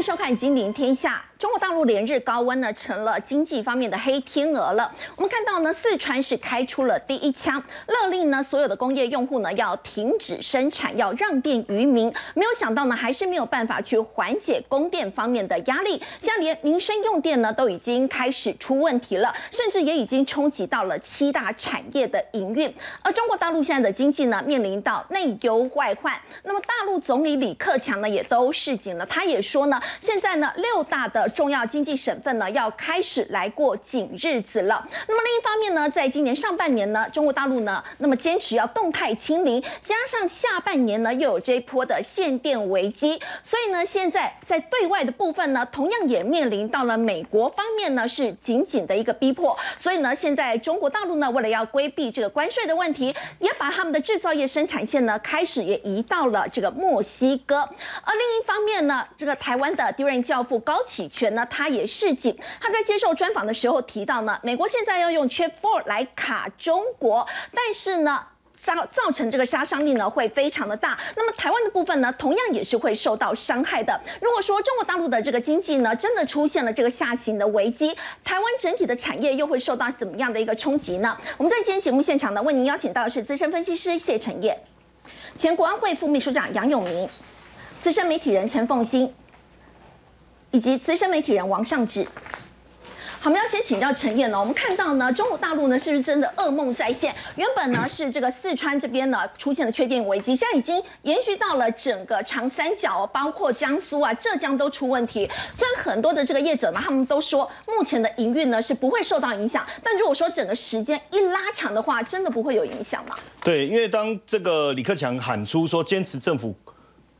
迎收看《金陵天下》。中国大陆连日高温呢，成了经济方面的黑天鹅了。我们看到呢，四川是开出了第一枪，勒令呢所有的工业用户呢要停止生产，要让电于民。没有想到呢，还是没有办法去缓解供电方面的压力，现在连民生用电呢都已经开始出问题了，甚至也已经冲击到了七大产业的营运。而中国大陆现在的经济呢，面临到内忧外患。那么大陆总理李克强呢，也都示警了，他也说呢，现在呢六大的重要经济省份呢，要开始来过紧日子了。那么另一方面呢，在今年上半年呢，中国大陆呢，那么坚持要动态清零，加上下半年呢，又有这一波的限电危机，所以呢，现在在对外的部分呢，同样也面临到了美国方面呢，是紧紧的一个逼迫。所以呢，现在中国大陆呢，为了要规避这个关税的问题，也把他们的制造业生产线呢，开始也移到了这个墨西哥。而另一方面呢，这个台湾的丢人教父高启全呢，他也示警。他在接受专访的时候提到呢，美国现在要用 Chip Four 来卡中国，但是呢，造造成这个杀伤力呢会非常的大。那么台湾的部分呢，同样也是会受到伤害的。如果说中国大陆的这个经济呢，真的出现了这个下行的危机，台湾整体的产业又会受到怎么样的一个冲击呢？我们在今天节目现场呢，为您邀请到的是资深分析师谢承业，前国安会副秘书长杨永明，资深媒体人陈凤欣。以及资深媒体人王尚志。好，我们要先请教陈燕呢。我们看到呢，中国大陆呢是不是真的噩梦再现？原本呢 是这个四川这边呢出现了缺电危机，现在已经延续到了整个长三角，包括江苏啊、浙江都出问题。虽然很多的这个业者呢，他们都说目前的营运呢是不会受到影响，但如果说整个时间一拉长的话，真的不会有影响吗？对，因为当这个李克强喊出说坚持政府。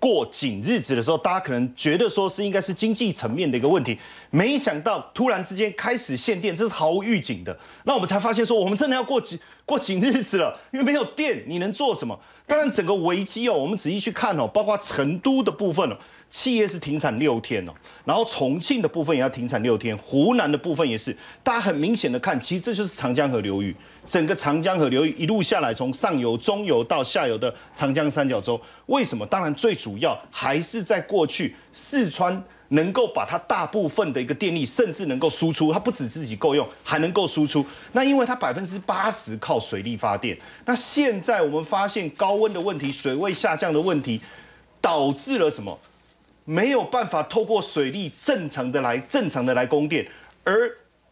过紧日子的时候，大家可能觉得说是应该是经济层面的一个问题，没想到突然之间开始限电，这是毫无预警的。那我们才发现说，我们真的要过紧 过紧日子了，因为没有电，你能做什么？当然，整个危机哦，我们仔细去看哦，包括成都的部分哦，企业是停产六天哦，然后重庆的部分也要停产六天，湖南的部分也是。大家很明显的看，其实这就是长江河流域。整个长江河流域一路下来，从上游、中游到下游的长江三角洲，为什么？当然，最主要还是在过去四川能够把它大部分的一个电力，甚至能够输出，它不止自己够用，还能够输出。那因为它百分之八十靠水力发电。那现在我们发现高温的问题、水位下降的问题，导致了什么？没有办法透过水力正常的来正常的来供电，而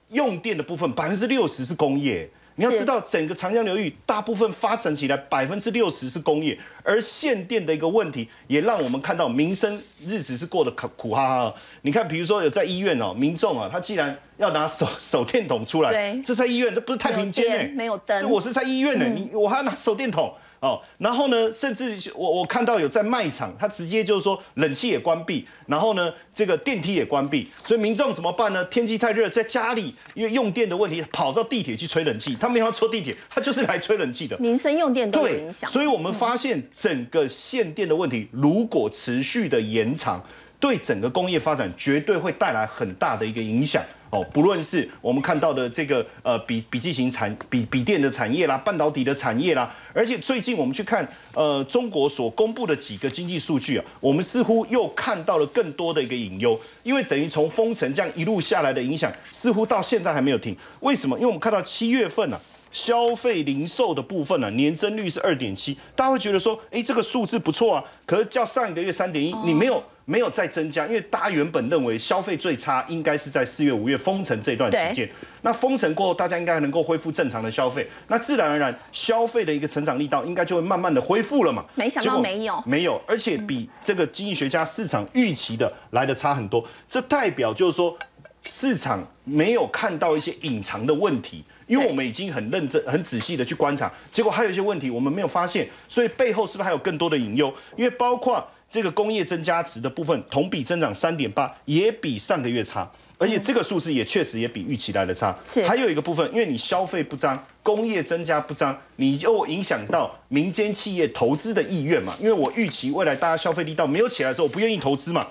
用电的部分百分之六十是工业。你要知道，整个长江流域大部分发展起来百分之六十是工业，而限电的一个问题，也让我们看到民生日子是过得苦苦哈哈。你看，比如说有在医院哦，民众啊，他既然要拿手手电筒出来，这在医院，这不是太平间哎，没有灯，这我是在医院呢，你我还要拿手电筒。哦，然后呢，甚至我我看到有在卖场，他直接就是说冷气也关闭，然后呢，这个电梯也关闭，所以民众怎么办呢？天气太热，在家里因为用电的问题，跑到地铁去吹冷气，他没有要坐地铁，他就是来吹冷气的。民生用电都有影响，所以我们发现整个限电的问题，如果持续的延长，对整个工业发展绝对会带来很大的一个影响。哦，不论是我们看到的这个呃笔笔记型产笔笔电的产业啦，半导体的产业啦，而且最近我们去看呃中国所公布的几个经济数据啊，我们似乎又看到了更多的一个隐忧，因为等于从封城这样一路下来的影响，似乎到现在还没有停。为什么？因为我们看到七月份呢，消费零售的部分呢，年增率是二点七，大家会觉得说，哎，这个数字不错啊，可是较上一个月三点一，你没有。没有再增加，因为大家原本认为消费最差应该是在四月、五月封城这段期间。那封城过后，大家应该能够恢复正常的消费，那自然而然消费的一个成长力道应该就会慢慢的恢复了嘛。没想到没有，没有，而且比这个经济学家市场预期的来的差很多。这代表就是说市场没有看到一些隐藏的问题，因为我们已经很认真、很仔细的去观察，结果还有一些问题我们没有发现，所以背后是不是还有更多的隐忧？因为包括。这个工业增加值的部分同比增长三点八，也比上个月差，而且这个数字也确实也比预期来的差。是，还有一个部分，因为你消费不涨，工业增加不涨，你就影响到民间企业投资的意愿嘛。因为我预期未来大家消费力道没有起来的时候，我不愿意投资嘛。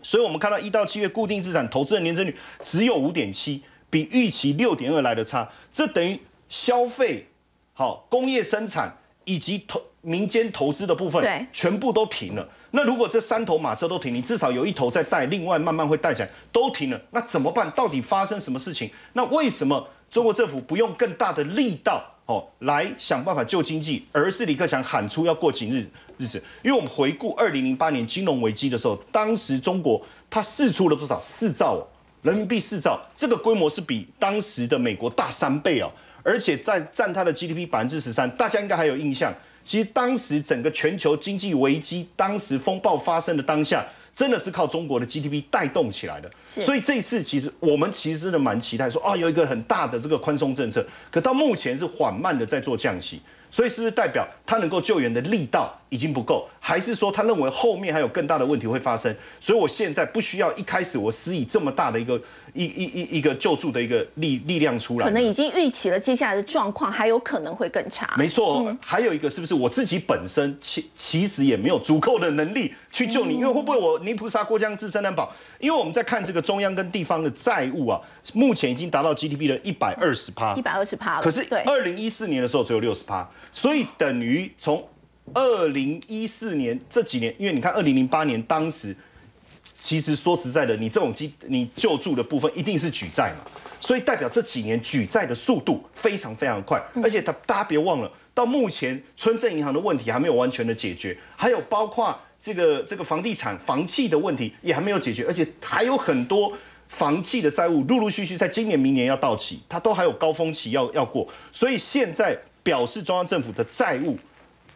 所以我们看到一到七月固定资产投资的年增率只有五点七，比预期六点二来的差，这等于消费好，工业生产。以及投民间投资的部分，对，全部都停了。那如果这三头马车都停，你至少有一头在带，另外慢慢会带起来，都停了，那怎么办？到底发生什么事情？那为什么中国政府不用更大的力道哦来想办法救经济，而是李克强喊出要过紧日日子？因为我们回顾二零零八年金融危机的时候，当时中国它释出了多少？四兆人民币四兆，这个规模是比当时的美国大三倍哦。而且占占它的 GDP 百分之十三，大家应该还有印象。其实当时整个全球经济危机，当时风暴发生的当下，真的是靠中国的 GDP 带动起来的。所以这一次其实我们其实真的蛮期待说啊，有一个很大的这个宽松政策，可到目前是缓慢的在做降息。所以是不是代表他能够救援的力道已经不够，还是说他认为后面还有更大的问题会发生？所以我现在不需要一开始我施以这么大的一个一一一一个救助的一个力力量出来，可能已经预期了接下来的状况还有可能会更差。没错，还有一个是不是我自己本身其其实也没有足够的能力去救你？因为会不会我泥菩萨过江自身难保？因为我们在看这个中央跟地方的债务啊，目前已经达到 GDP 的一百二十趴，一百二十趴可是二零一四年的时候只有六十趴。所以等于从二零一四年这几年，因为你看二零零八年当时，其实说实在的，你这种基你救助的部分一定是举债嘛，所以代表这几年举债的速度非常非常快，而且他大家别忘了，到目前村镇银行的问题还没有完全的解决，还有包括这个这个房地产房企的问题也还没有解决，而且还有很多房企的债务陆陆续续在今年明年要到期，它都还有高峰期要要过，所以现在。表示中央政府的债务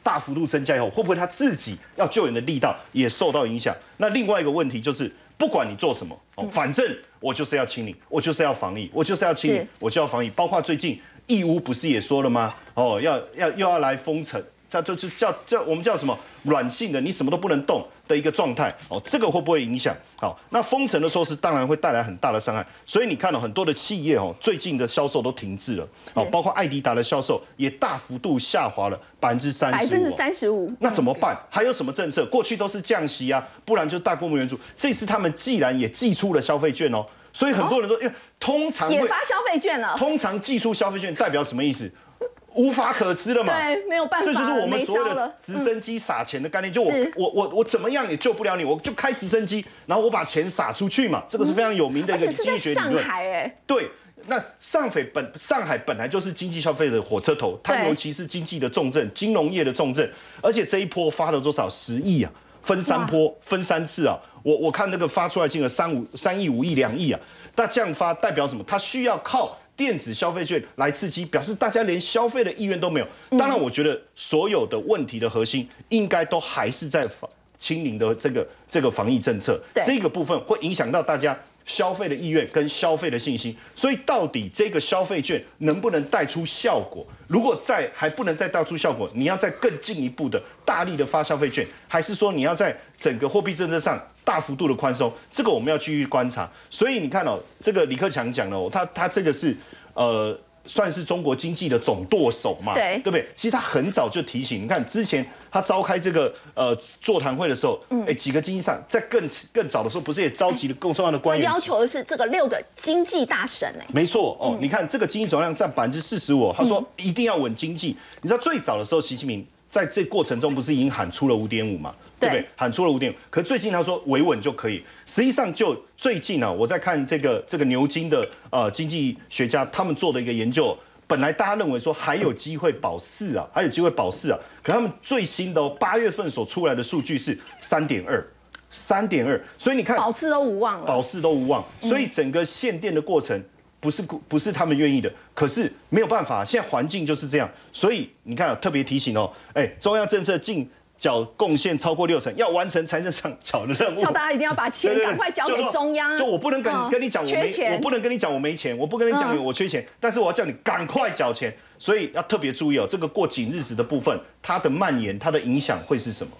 大幅度增加以后，会不会他自己要救援的力道也受到影响？那另外一个问题就是，不管你做什么，哦，反正我就是要清理，我就是要防疫，我就是要清理，我就要防疫。包括最近义乌不是也说了吗？哦，要要又要来封城。叫就就叫叫我们叫什么软性的，你什么都不能动的一个状态哦，这个会不会影响？好，那封城的措施当然会带来很大的伤害，所以你看到很多的企业哦，最近的销售都停滞了，哦，包括艾迪达的销售也大幅度下滑了百分之三十五，百分之三十五，那怎么办？还有什么政策？过去都是降息啊，不然就大规模援助，这次他们既然也寄出了消费券哦，所以很多人都因为通常也发消费券了，通常寄出消费券代表什么意思？无法可施了嘛？对，没有办法，这就是我们所谓的直升机撒钱的概念。就我我我我怎么样也救不了你，我就开直升机，然后我把钱撒出去嘛。这个是非常有名的一个经济学理论。上海哎，对，那上海本上海本来就是经济消费的火车头，它尤其是经济的重镇，金融业的重镇。而且这一波发了多少十亿啊？分三波，分三次啊！我我看那个发出来金额三五三亿、五亿、两亿啊。那这样发代表什么？它需要靠。电子消费券来刺激，表示大家连消费的意愿都没有。当然，我觉得所有的问题的核心应该都还是在防清零的这个这个防疫政策，这个部分会影响到大家消费的意愿跟消费的信心。所以，到底这个消费券能不能带出效果？如果再还不能再大出效果，你要再更进一步的大力的发消费券，还是说你要在整个货币政策上？大幅度的宽松，这个我们要继续观察。所以你看哦，这个李克强讲了，他他这个是呃，算是中国经济的总舵手嘛，对对不对？其实他很早就提醒，你看之前他召开这个呃座谈会的时候，哎，几个经济上在更更早的时候，不是也召集了更重要的官员？要求的是这个六个经济大神哎，没错哦。你看这个经济总量占百分之四十五，他说一定要稳经济。你知道最早的时候，习近平。在这过程中，不是已经喊出了五点五嘛？对不对？喊出了五点五。可最近他说维稳就可以。实际上，就最近呢，我在看这个这个牛津的呃经济学家他们做的一个研究，本来大家认为说还有机会保四啊，还有机会保四啊。可他们最新的八月份所出来的数据是三点二，三点二。所以你看，保四都无望了，保四都无望。所以整个限电的过程。不是不是他们愿意的，可是没有办法，现在环境就是这样，所以你看特别提醒哦，哎，中央政策进缴贡献超过六成，要完成财政上缴的任务，叫大家一定要把钱赶快交给中央。就我不能跟跟你讲我没，我不能跟你讲我没钱，我不跟你讲我缺钱，但是我要叫你赶快缴钱，所以要特别注意哦，这个过紧日子的部分，它的蔓延，它的影响会是什么？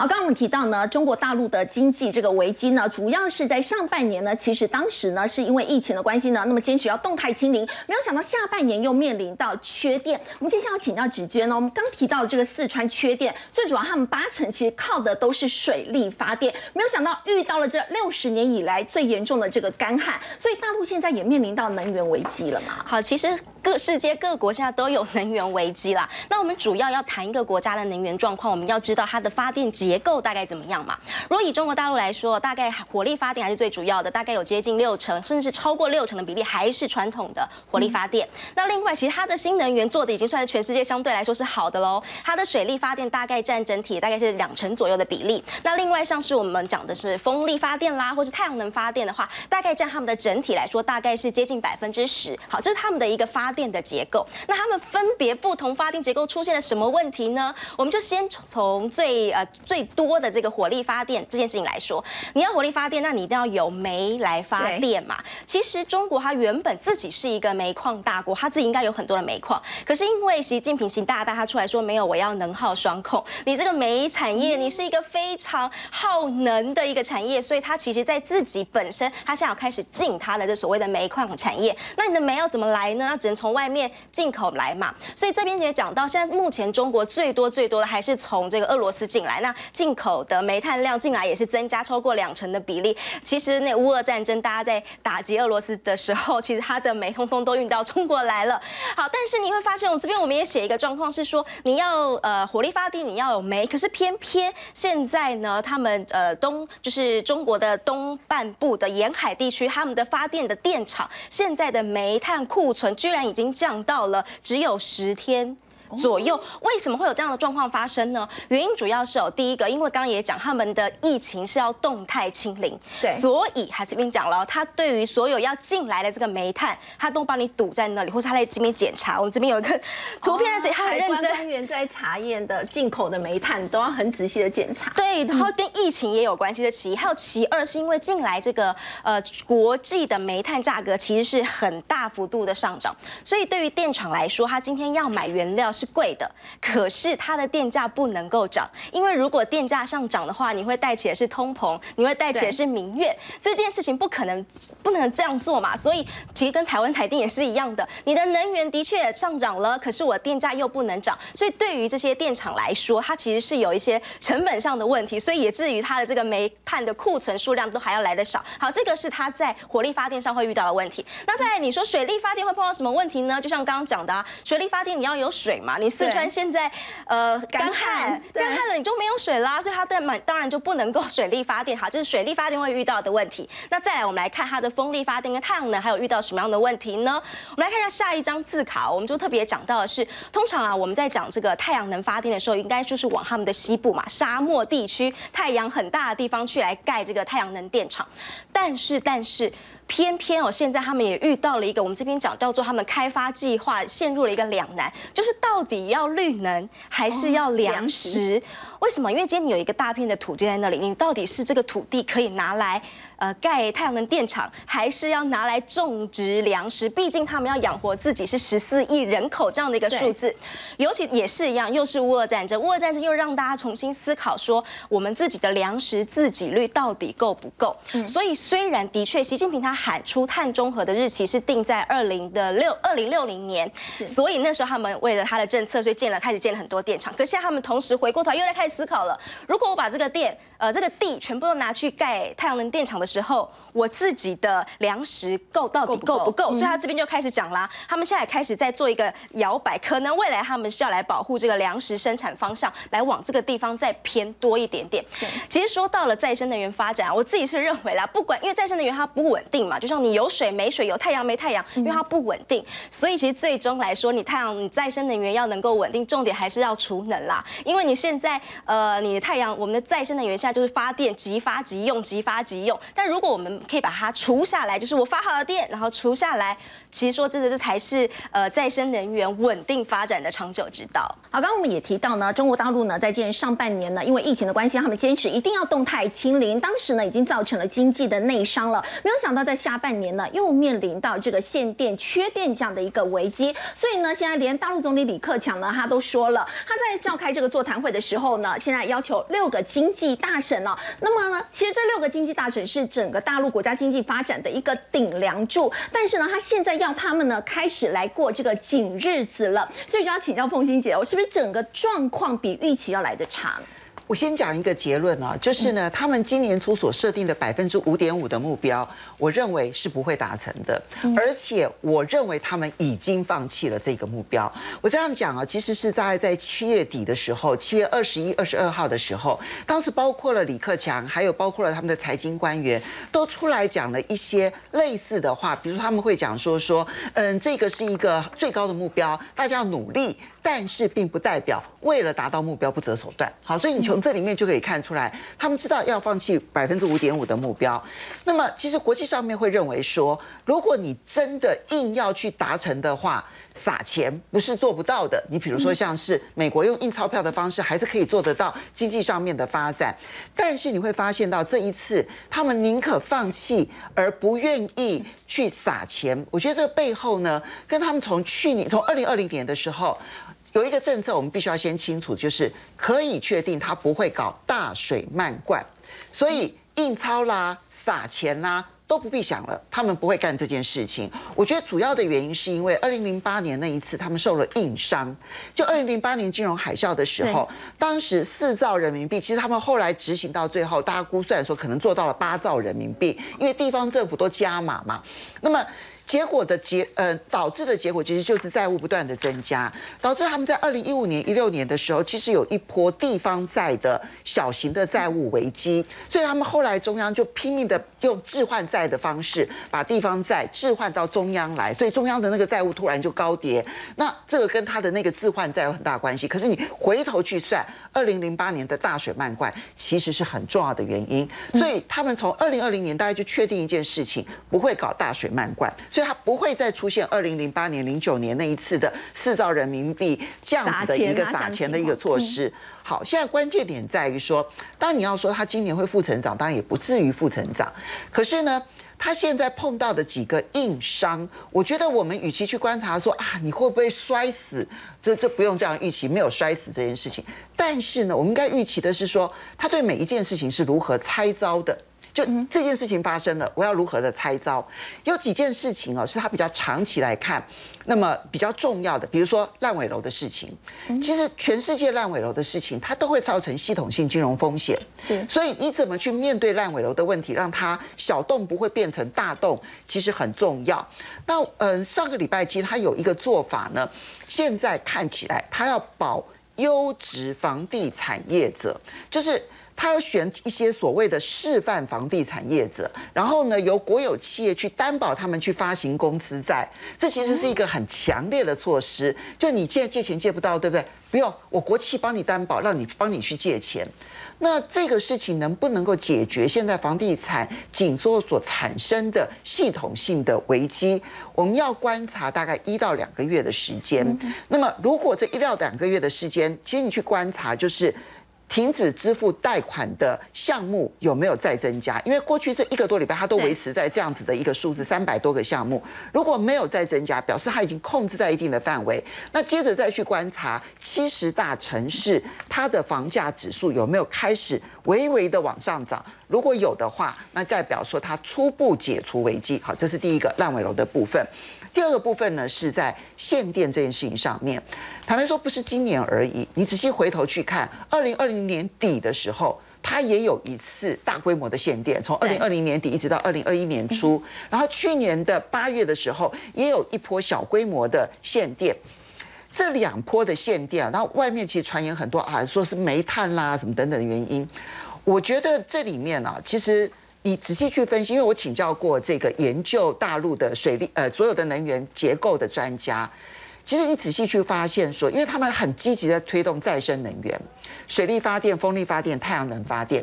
好，刚刚我们提到呢，中国大陆的经济这个危机呢，主要是在上半年呢，其实当时呢是因为疫情的关系呢，那么坚持要动态清零，没有想到下半年又面临到缺电。我们接下来要请教芷娟呢，我们刚提到这个四川缺电，最主要他们八成其实靠的都是水力发电，没有想到遇到了这六十年以来最严重的这个干旱，所以大陆现在也面临到能源危机了嘛？好，其实各世界各国现在都有能源危机啦。那我们主要要谈一个国家的能源状况，我们要知道它的发电结结构大概怎么样嘛？如果以中国大陆来说，大概火力发电还是最主要的，大概有接近六成，甚至超过六成的比例还是传统的火力发电。那另外，其实它的新能源做的已经算是全世界相对来说是好的喽。它的水力发电大概占整体大概是两成左右的比例。那另外像是我们讲的是风力发电啦，或是太阳能发电的话，大概占他们的整体来说大概是接近百分之十。好，这是他们的一个发电的结构。那他们分别不同发电结构出现了什么问题呢？我们就先从最呃最多的这个火力发电这件事情来说，你要火力发电，那你一定要有煤来发电嘛。其实中国它原本自己是一个煤矿大国，它自己应该有很多的煤矿。可是因为习近平习大大他出来说没有，我要能耗双控，你这个煤产业你是一个非常耗能的一个产业，所以它其实在自己本身，它现在要开始进它的这所谓的煤矿产业。那你的煤要怎么来呢？那只能从外面进口来嘛。所以这边也讲到，现在目前中国最多最多的还是从这个俄罗斯进来，那进口的煤炭量进来也是增加超过两成的比例。其实那乌俄战争，大家在打击俄罗斯的时候，其实它的煤通通都运到中国来了。好，但是你会发现，我这边我们也写一个状况是说，你要呃火力发电，你要有煤，可是偏偏现在呢，他们呃东就是中国的东半部的沿海地区，他们的发电的电厂现在的煤炭库存居然已经降到了只有十天。左右，为什么会有这样的状况发生呢？原因主要是有第一个，因为刚刚也讲他们的疫情是要动态清零，对，所以他这边讲了，他对于所有要进来的这个煤炭，他都帮你堵在那里，或是他在这边检查。我们这边有一个图片在这里，他很认真。官员在查验的进口的煤炭都要很仔细的检查。对，然后跟疫情也有关系的其一，还有其二是因为进来这个呃国际的煤炭价格其实是很大幅度的上涨，所以对于电厂来说，他今天要买原料。是贵的，可是它的电价不能够涨，因为如果电价上涨的话，你会带起的是通膨，你会带起的是民怨，这件事情不可能不能这样做嘛。所以其实跟台湾台电也是一样的，你的能源的确上涨了，可是我电价又不能涨，所以对于这些电厂来说，它其实是有一些成本上的问题，所以也至于它的这个煤炭的库存数量都还要来得少。好，这个是它在火力发电上会遇到的问题。那在你说水力发电会碰到什么问题呢？就像刚刚讲的，水力发电你要有水嘛。你四川现在呃干旱，干旱了你就没有水啦，所以它当然当然就不能够 水力发电，好，这是水力发电会遇到的问题。那再来我们来看它的风力发电跟太阳能还有遇到什么样的问题呢？我们来看一下下一张字卡，我们就特别讲到的是，通常啊我们在讲这个太阳能发电的时候，应该就是往他们的西部嘛，沙漠地区太阳很大的地方去来盖这个太阳能电厂，但是但是。偏偏哦，现在他们也遇到了一个我们这边讲叫做他们开发计划陷入了一个两难，就是到底要绿能还是要粮食？为什么？因为今天你有一个大片的土地在那里，你到底是这个土地可以拿来？呃，盖太阳能电厂还是要拿来种植粮食，毕竟他们要养活自己，是十四亿人口这样的一个数字。尤其也是一样，又是乌俄战争，乌俄战争又让大家重新思考说，我们自己的粮食自给率到底够不够？所以虽然的确，习近平他喊出碳中和的日期是定在二零的六二零六零年，所以那时候他们为了他的政策，所以建了开始建了很多电厂。可现在他们同时回过头又在开始思考了，如果我把这个电呃这个地全部都拿去盖太阳能电厂的时候，我自己的粮食够到底够不够？所以他这边就开始讲啦，他们现在开始在做一个摇摆，可能未来他们是要来保护这个粮食生产方向，来往这个地方再偏多一点点。其实说到了再生能源发展，我自己是认为啦，不管因为再生能源它不稳定嘛，就像你有水没水，有太阳没太阳，因为它不稳定，所以其实最终来说，你太阳你再生能源要能够稳定，重点还是要储能啦。因为你现在呃你的太阳，我们的再生能源现在就是发电即发即用，即发即用，但如果我们可以把它除下来，就是我发好了电，然后除下来，其实说真的，这才是呃再生能源稳定发展的长久之道。好，刚刚我们也提到呢，中国大陆呢在今年上半年呢，因为疫情的关系，他们坚持一定要动态清零，当时呢已经造成了经济的内伤了。没有想到在下半年呢，又面临到这个限电、缺电这样的一个危机。所以呢，现在连大陆总理李克强呢，他都说了，他在召开这个座谈会的时候呢，现在要求六个经济大省了，那么呢，其实这六个经济大省是整个大陆国家经济发展的一个顶梁柱，但是呢，他现在要他们呢开始来过这个紧日子了，所以就要请教凤欣姐，我是不是整个状况比预期要来的长？我先讲一个结论啊，就是呢，他们今年初所设定的百分之五点五的目标，我认为是不会达成的，而且我认为他们已经放弃了这个目标。我这样讲啊，其实是在在七月底的时候，七月二十一、二十二号的时候，当时包括了李克强，还有包括了他们的财经官员，都出来讲了一些类似的话，比如他们会讲说说，嗯，这个是一个最高的目标，大家要努力。但是并不代表为了达到目标不择手段。好，所以你从这里面就可以看出来，他们知道要放弃百分之五点五的目标。那么，其实国际上面会认为说，如果你真的硬要去达成的话，撒钱不是做不到的。你比如说，像是美国用印钞票的方式，还是可以做得到经济上面的发展。但是你会发现到这一次，他们宁可放弃而不愿意去撒钱。我觉得这个背后呢，跟他们从去年从二零二零年的时候。有一个政策，我们必须要先清楚，就是可以确定它不会搞大水漫灌，所以印钞啦、撒钱啦都不必想了，他们不会干这件事情。我觉得主要的原因是因为二零零八年那一次他们受了硬伤，就二零零八年金融海啸的时候，当时四兆人民币，其实他们后来执行到最后，大家估算说可能做到了八兆人民币，因为地方政府都加码嘛，那么。结果的结呃导致的结果其实就是债务不断的增加，导致他们在二零一五年一六年的时候，其实有一波地方债的小型的债务危机，所以他们后来中央就拼命的用置换债的方式把地方债置换到中央来，所以中央的那个债务突然就高跌，那这个跟他的那个置换债有很大关系。可是你回头去算，二零零八年的大水漫灌其实是很重要的原因，所以他们从二零二零年大概就确定一件事情，不会搞大水漫灌。所以他不会再出现二零零八年、零九年那一次的四兆人民币这样子的一个撒钱的一个措施。好，现在关键点在于说，当你要说他今年会负成长，当然也不至于负成长。可是呢，他现在碰到的几个硬伤，我觉得我们与其去观察说啊，你会不会摔死，这这不用这样预期，没有摔死这件事情。但是呢，我们应该预期的是说，他对每一件事情是如何拆招的。就这件事情发生了，我要如何的拆招？有几件事情哦，是他比较长期来看，那么比较重要的，比如说烂尾楼的事情。其实全世界烂尾楼的事情，它都会造成系统性金融风险。是，所以你怎么去面对烂尾楼的问题，让它小洞不会变成大洞，其实很重要。那嗯，上个礼拜其实他有一个做法呢，现在看起来他要保优质房地产业者，就是。他要选一些所谓的示范房地产业者，然后呢，由国有企业去担保他们去发行公司债，这其实是一个很强烈的措施。就你现在借钱借不到，对不对？不用，我国企帮你担保，让你帮你去借钱。那这个事情能不能够解决现在房地产紧缩所产生的系统性的危机？我们要观察大概一到两个月的时间。那么，如果这一到两个月的时间，其实你去观察就是。停止支付贷款的项目有没有再增加？因为过去这一个多礼拜，它都维持在这样子的一个数字，三百多个项目。如果没有再增加，表示它已经控制在一定的范围。那接着再去观察七十大城市它的房价指数有没有开始微微的往上涨？如果有的话，那代表说它初步解除危机。好，这是第一个烂尾楼的部分。第二个部分呢，是在限电这件事情上面。坦白说，不是今年而已。你仔细回头去看，二零二零年底的时候，它也有一次大规模的限电，从二零二零年底一直到二零二一年初。然后去年的八月的时候，也有一波小规模的限电。这两波的限电，然后外面其实传言很多啊，说是煤炭啦什么等等的原因。我觉得这里面啊，其实。你仔细去分析，因为我请教过这个研究大陆的水利呃所有的能源结构的专家，其实你仔细去发现说，因为他们很积极的推动再生能源，水力发电、风力发电、太阳能发电，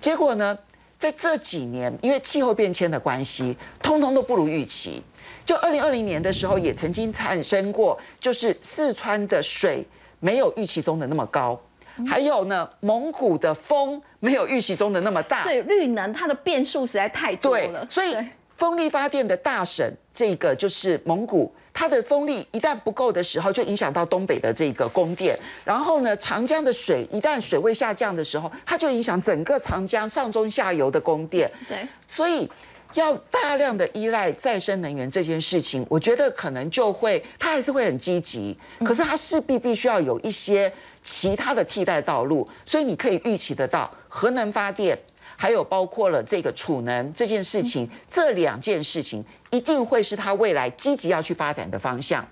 结果呢，在这几年，因为气候变迁的关系，通通都不如预期。就二零二零年的时候，也曾经产生过，就是四川的水没有预期中的那么高，还有呢，蒙古的风没有预期中的那么大。所以绿能它的变数实在太多了。所以风力发电的大省，这个就是蒙古，它的风力一旦不够的时候，就影响到东北的这个供电。然后呢，长江的水一旦水位下降的时候，它就影响整个长江上中下游的供电。对，所以。要大量的依赖再生能源这件事情，我觉得可能就会，它还是会很积极，可是它势必必须要有一些其他的替代道路，所以你可以预期得到核能发电，还有包括了这个储能这件事情，这两件事情一定会是它未来积极要去发展的方向。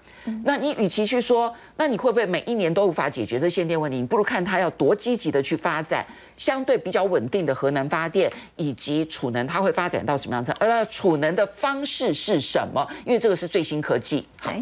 那你与其去说，那你会不会每一年都无法解决这限电问题？你不如看它要多积极的去发展相对比较稳定的核能发电以及储能，它会发展到什么样子？呃储能的方式是什么？因为这个是最新科技。好，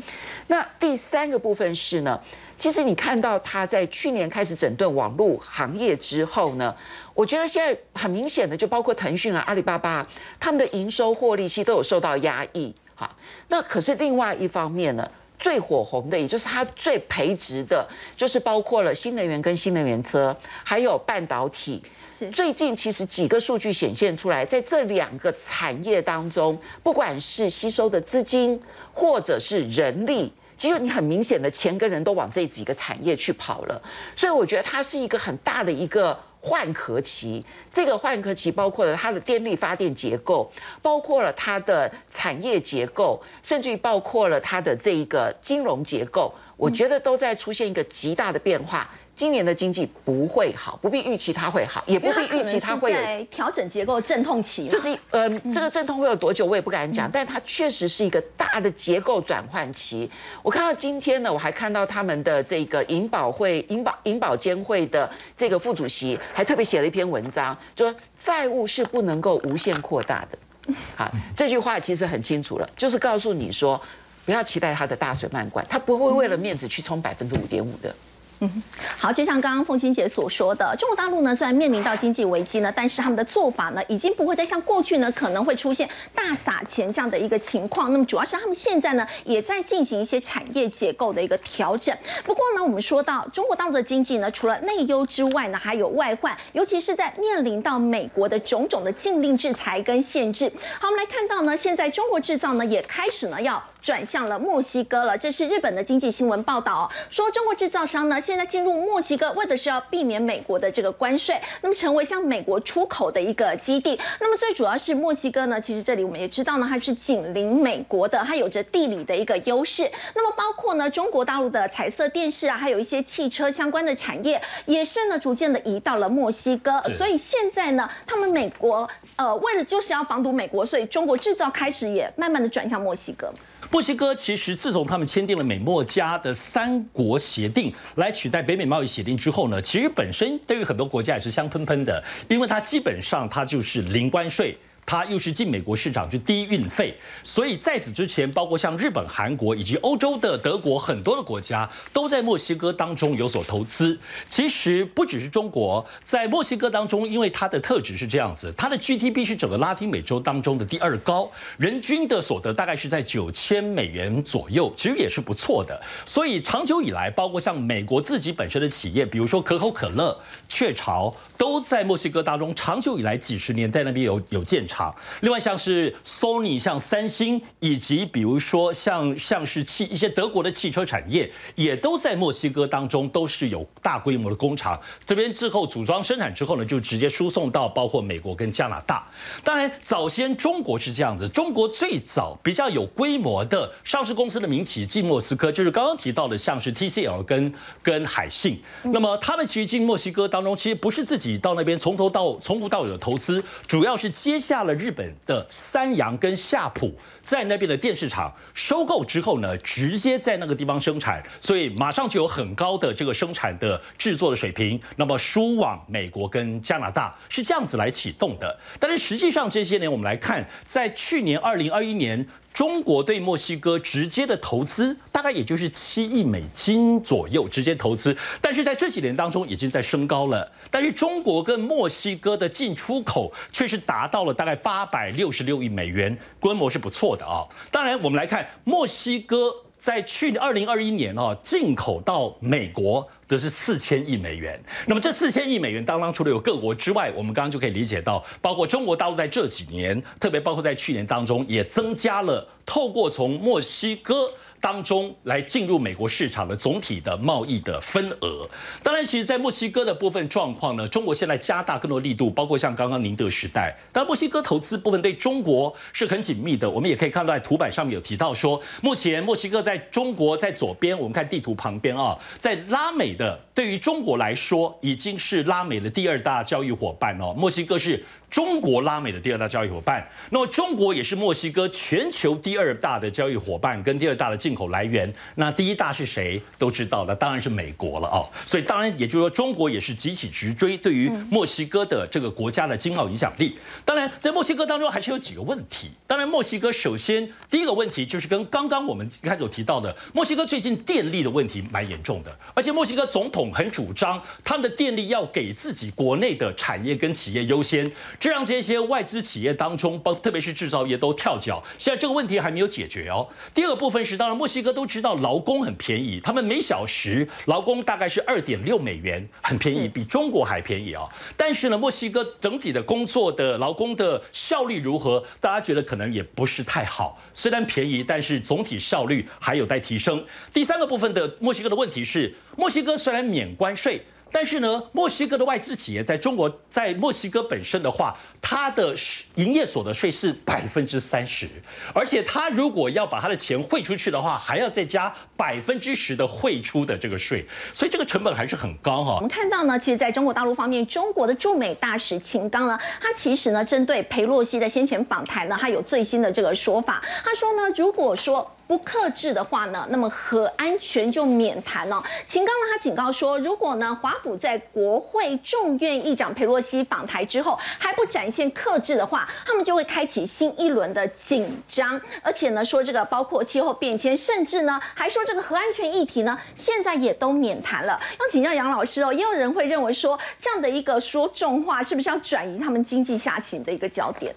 那第三个部分是呢，其实你看到他在去年开始整顿网络行业之后呢，我觉得现在很明显的，就包括腾讯啊、阿里巴巴，他们的营收获利其实都有受到压抑。哈，那可是另外一方面呢？最火红的，也就是它最培植的，就是包括了新能源跟新能源车，还有半导体。最近其实几个数据显现出来，在这两个产业当中，不管是吸收的资金或者是人力，其实你很明显的钱跟人都往这几个产业去跑了。所以我觉得它是一个很大的一个。换壳期，这个换壳期包括了它的电力发电结构，包括了它的产业结构，甚至于包括了它的这一个金融结构，我觉得都在出现一个极大的变化。今年的经济不会好，不必预期它会好，也不必预期它会有调整结构阵痛期。就是呃，这个阵痛会有多久，我也不敢讲，但它确实是一个大的结构转换期。我看到今天呢，我还看到他们的这个银保会、银保银保监会的这个副主席还特别写了一篇文章，就说债务是不能够无限扩大的。好，这句话其实很清楚了，就是告诉你说，不要期待它的大水漫灌，它不会为了面子去冲百分之五点五的。嗯，好，就像刚刚凤欣姐所说的，中国大陆呢虽然面临到经济危机呢，但是他们的做法呢，已经不会再像过去呢可能会出现大撒钱这样的一个情况。那么主要是他们现在呢也在进行一些产业结构的一个调整。不过呢，我们说到中国大陆的经济呢，除了内忧之外呢，还有外患，尤其是在面临到美国的种种的禁令制裁跟限制。好，我们来看到呢，现在中国制造呢也开始呢要。转向了墨西哥了，这是日本的经济新闻报道，说中国制造商呢现在进入墨西哥，为的是要避免美国的这个关税，那么成为向美国出口的一个基地。那么最主要是墨西哥呢，其实这里我们也知道呢，它是紧邻美国的，它有着地理的一个优势。那么包括呢中国大陆的彩色电视啊，还有一些汽车相关的产业，也是呢逐渐的移到了墨西哥。所以现在呢，他们美国呃为了就是要防堵美国，所以中国制造开始也慢慢的转向墨西哥。墨西哥其实自从他们签订了美墨加的三国协定来取代北美贸易协定之后呢，其实本身对于很多国家也是香喷喷的，因为它基本上它就是零关税。它又是进美国市场去低运费，所以在此之前，包括像日本、韩国以及欧洲的德国很多的国家都在墨西哥当中有所投资。其实不只是中国，在墨西哥当中，因为它的特质是这样子，它的 GDP 是整个拉丁美洲当中的第二高，人均的所得大概是在九千美元左右，其实也是不错的。所以长久以来，包括像美国自己本身的企业，比如说可口可乐、雀巢，都在墨西哥当中长久以来几十年在那边有有建厂。另外像是 Sony、像三星，以及比如说像像是汽一些德国的汽车产业，也都在墨西哥当中都是有大规模的工厂。这边之后组装生产之后呢，就直接输送到包括美国跟加拿大。当然，早先中国是这样子，中国最早比较有规模的上市公司的民企进莫斯科，就是刚刚提到的像是 TCL 跟跟海信。那么他们其实进墨西哥当中，其实不是自己到那边从头到从无到有的投资，主要是接下了。日本的三洋跟夏普在那边的电视厂收购之后呢，直接在那个地方生产，所以马上就有很高的这个生产的制作的水平。那么输往美国跟加拿大是这样子来启动的。但是实际上这些年我们来看，在去年二零二一年中国对墨西哥直接的投资大概也就是七亿美金左右直接投资，但是在这几年当中已经在升高了。但是中国跟墨西哥的进出口却是达到了大概八百六十六亿美元，规模是不错的啊。当然，我们来看墨西哥在去年二零二一年哦，进口到美国。的是四千亿美元。那么这四千亿美元当然，除了有各国之外，我们刚刚就可以理解到，包括中国大陆在这几年，特别包括在去年当中，也增加了透过从墨西哥。当中来进入美国市场的总体的贸易的份额，当然，其实，在墨西哥的部分状况呢，中国现在加大更多力度，包括像刚刚宁德时代，但墨西哥投资部分对中国是很紧密的。我们也可以看到，在图板上面有提到说，目前墨西哥在中国在左边，我们看地图旁边啊，在拉美的对于中国来说，已经是拉美的第二大交易伙伴哦，墨西哥是。中国拉美的第二大交易伙伴，那么中国也是墨西哥全球第二大的交易伙伴跟第二大的进口来源。那第一大是谁都知道，那当然是美国了哦。所以当然也就是说，中国也是急起直追，对于墨西哥的这个国家的经贸影响力。当然，在墨西哥当中还是有几个问题。当然，墨西哥首先第一个问题就是跟刚刚我们开始提到的，墨西哥最近电力的问题蛮严重的，而且墨西哥总统很主张他们的电力要给自己国内的产业跟企业优先。这让这些外资企业当中，包特别是制造业都跳脚。现在这个问题还没有解决哦。第二个部分是，当然墨西哥都知道劳工很便宜，他们每小时劳工大概是二点六美元，很便宜，比中国还便宜哦。但是呢，墨西哥整体的工作的劳工的效率如何？大家觉得可能也不是太好。虽然便宜，但是总体效率还有待提升。第三个部分的墨西哥的问题是，墨西哥虽然免关税。但是呢，墨西哥的外资企业在中国，在墨西哥本身的话，它的营业所得税是百分之三十，而且它如果要把它的钱汇出去的话，还要再加百分之十的汇出的这个税，所以这个成本还是很高哈。我们看到呢，其实在中国大陆方面，中国的驻美大使秦刚呢，他其实呢，针对裴洛西的先前访谈呢，他有最新的这个说法，他说呢，如果说。不克制的话呢，那么核安全就免谈了。秦刚呢，他警告说，如果呢华府在国会众院议长佩洛西访台之后还不展现克制的话，他们就会开启新一轮的紧张。而且呢，说这个包括气候变迁，甚至呢还说这个核安全议题呢，现在也都免谈了。要请教杨老师哦，也有人会认为说，这样的一个说重话，是不是要转移他们经济下行的一个焦点？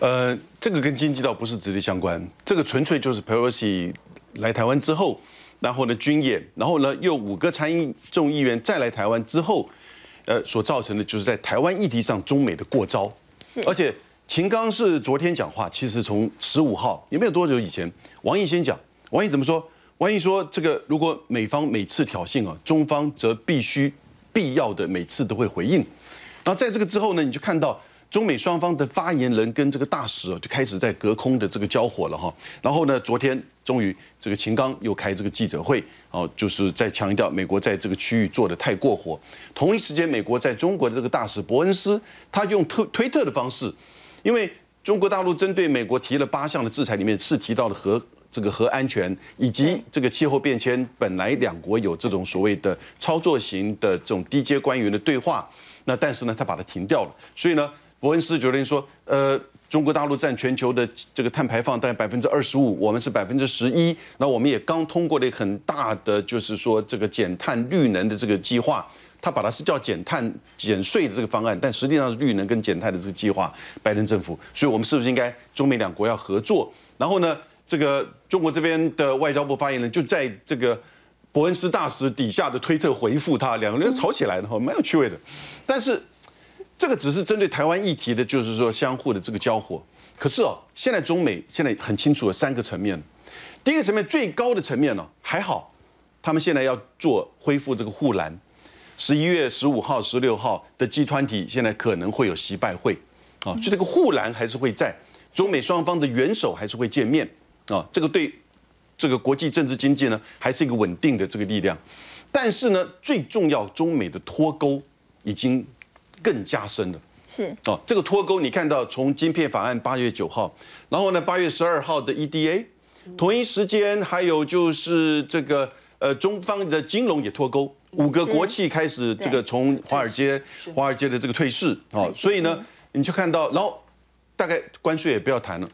呃，这个跟经济倒不是直接相关，这个纯粹就是 Pelosi 来台湾之后，然后呢军演，然后呢又五个参议众议员再来台湾之后，呃，所造成的就是在台湾议题上中美的过招。是。而且秦刚是昨天讲话，其实从十五号也没有多久以前，王毅先讲，王毅怎么说？王毅说这个如果美方每次挑衅啊，中方则必须必要的每次都会回应。然后在这个之后呢，你就看到。中美双方的发言人跟这个大使就开始在隔空的这个交火了哈。然后呢，昨天终于这个秦刚又开这个记者会，哦，就是在强调美国在这个区域做的太过火。同一时间，美国在中国的这个大使伯恩斯，他用推推特的方式，因为中国大陆针对美国提了八项的制裁，里面是提到了核这个核安全以及这个气候变迁，本来两国有这种所谓的操作型的这种低阶官员的对话，那但是呢，他把它停掉了，所以呢。伯恩斯决定说，呃，中国大陆占全球的这个碳排放大概百分之二十五，我们是百分之十一。那我们也刚通过了一个很大的，就是说这个减碳绿能的这个计划，他把它是叫减碳减税的这个方案，但实际上是绿能跟减碳的这个计划。拜登政府，所以我们是不是应该中美两国要合作？然后呢，这个中国这边的外交部发言人就在这个伯恩斯大使底下的推特回复他，两个人吵起来了，哈，蛮有趣味的。但是。这个只是针对台湾议题的，就是说相互的这个交火。可是哦，现在中美现在很清楚了三个层面。第一个层面最高的层面呢，还好，他们现在要做恢复这个护栏。十一月十五号、十六号的集团体现在可能会有习拜会啊，就这个护栏还是会在，中美双方的元首还是会见面啊。这个对这个国际政治经济呢，还是一个稳定的这个力量。但是呢，最重要，中美的脱钩已经。更加深了，是。哦，这个脱钩，你看到从晶片法案八月九号，然后呢八月十二号的 EDA，同一时间还有就是这个呃中方的金融也脱钩，五个国企开始这个从华尔街华尔街的这个退市哦，所以呢你就看到，然后大概关税也不要谈了，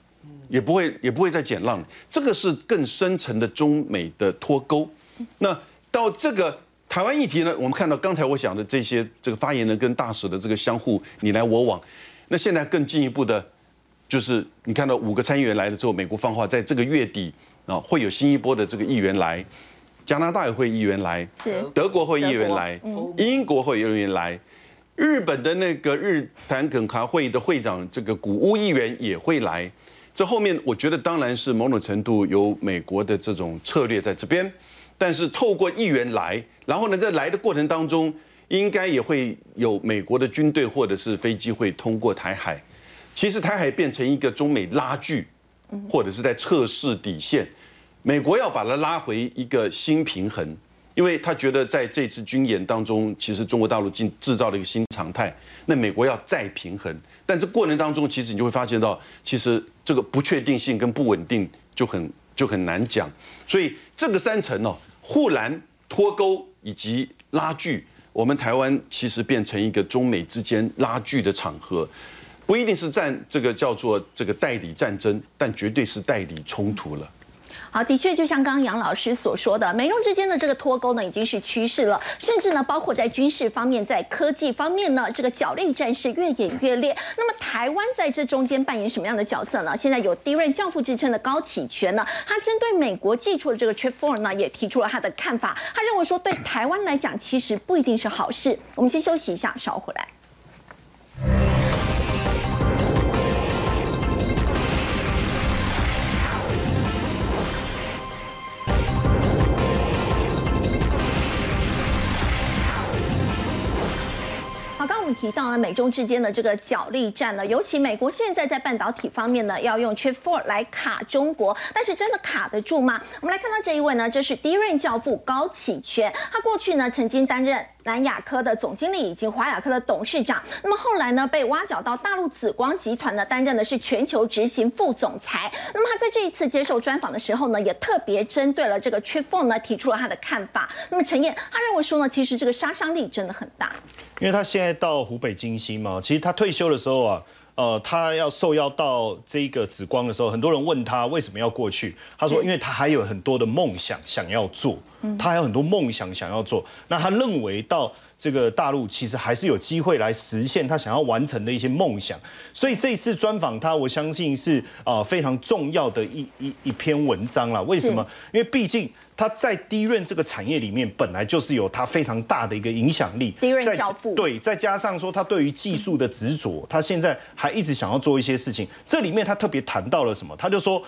也不会也不会再减浪，这个是更深层的中美的脱钩。那到这个台湾议题呢，我们看到刚才我讲的这些这个发言人跟大使的这个相互你来我往，那现在更进一步的，就是你看到五个参议员来了之后，美国放话，在这个月底啊会有新一波的这个议员来，加拿大也会议员来，是德国会议员来，英国会议员来。日本的那个日坛耿卡会议的会长，这个古屋议员也会来。这后面我觉得当然是某种程度有美国的这种策略在这边，但是透过议员来，然后呢，在来的过程当中，应该也会有美国的军队或者是飞机会通过台海。其实台海变成一个中美拉锯，或者是在测试底线，美国要把它拉回一个新平衡。因为他觉得在这次军演当中，其实中国大陆进制造了一个新常态，那美国要再平衡，但这过程当中，其实你就会发现到，其实这个不确定性跟不稳定就很就很难讲，所以这个三层哦，护栏、脱钩以及拉锯，我们台湾其实变成一个中美之间拉锯的场合，不一定是战这个叫做这个代理战争，但绝对是代理冲突了。好，的确，就像刚刚杨老师所说的，美中之间的这个脱钩呢，已经是趋势了。甚至呢，包括在军事方面，在科技方面呢，这个角力战是越演越烈。那么，台湾在这中间扮演什么样的角色呢？现在有第一任教父之称的高启全呢，他针对美国寄出的这个 Trip Four 呢，也提出了他的看法。他认为说，对台湾来讲，其实不一定是好事。我们先休息一下，稍后回来。刚提到了美中之间的这个角力战呢，尤其美国现在在半导体方面呢，要用 Chip Four 来卡中国，但是真的卡得住吗？我们来看到这一位呢，这是第一任教父高启全，他过去呢曾经担任南亚科的总经理以及华亚科的董事长，那么后来呢被挖角到大陆紫光集团呢，担任的是全球执行副总裁。那么他在这一次接受专访的时候呢，也特别针对了这个缺缝呢提出了他的看法。那么陈燕他认为说呢，其实这个杀伤力真的很大。因为他现在到湖北金星嘛，其实他退休的时候啊，呃，他要受邀到这个紫光的时候，很多人问他为什么要过去，他说，因为他还有很多的梦想想要做，他还有很多梦想想要做，那他认为到这个大陆其实还是有机会来实现他想要完成的一些梦想，所以这一次专访他，我相信是啊非常重要的一一一篇文章了。为什么？因为毕竟。他在低润这个产业里面本来就是有他非常大的一个影响力，低润教父对，再加上说他对于技术的执着，他现在还一直想要做一些事情。这里面他特别谈到了什么？他就说，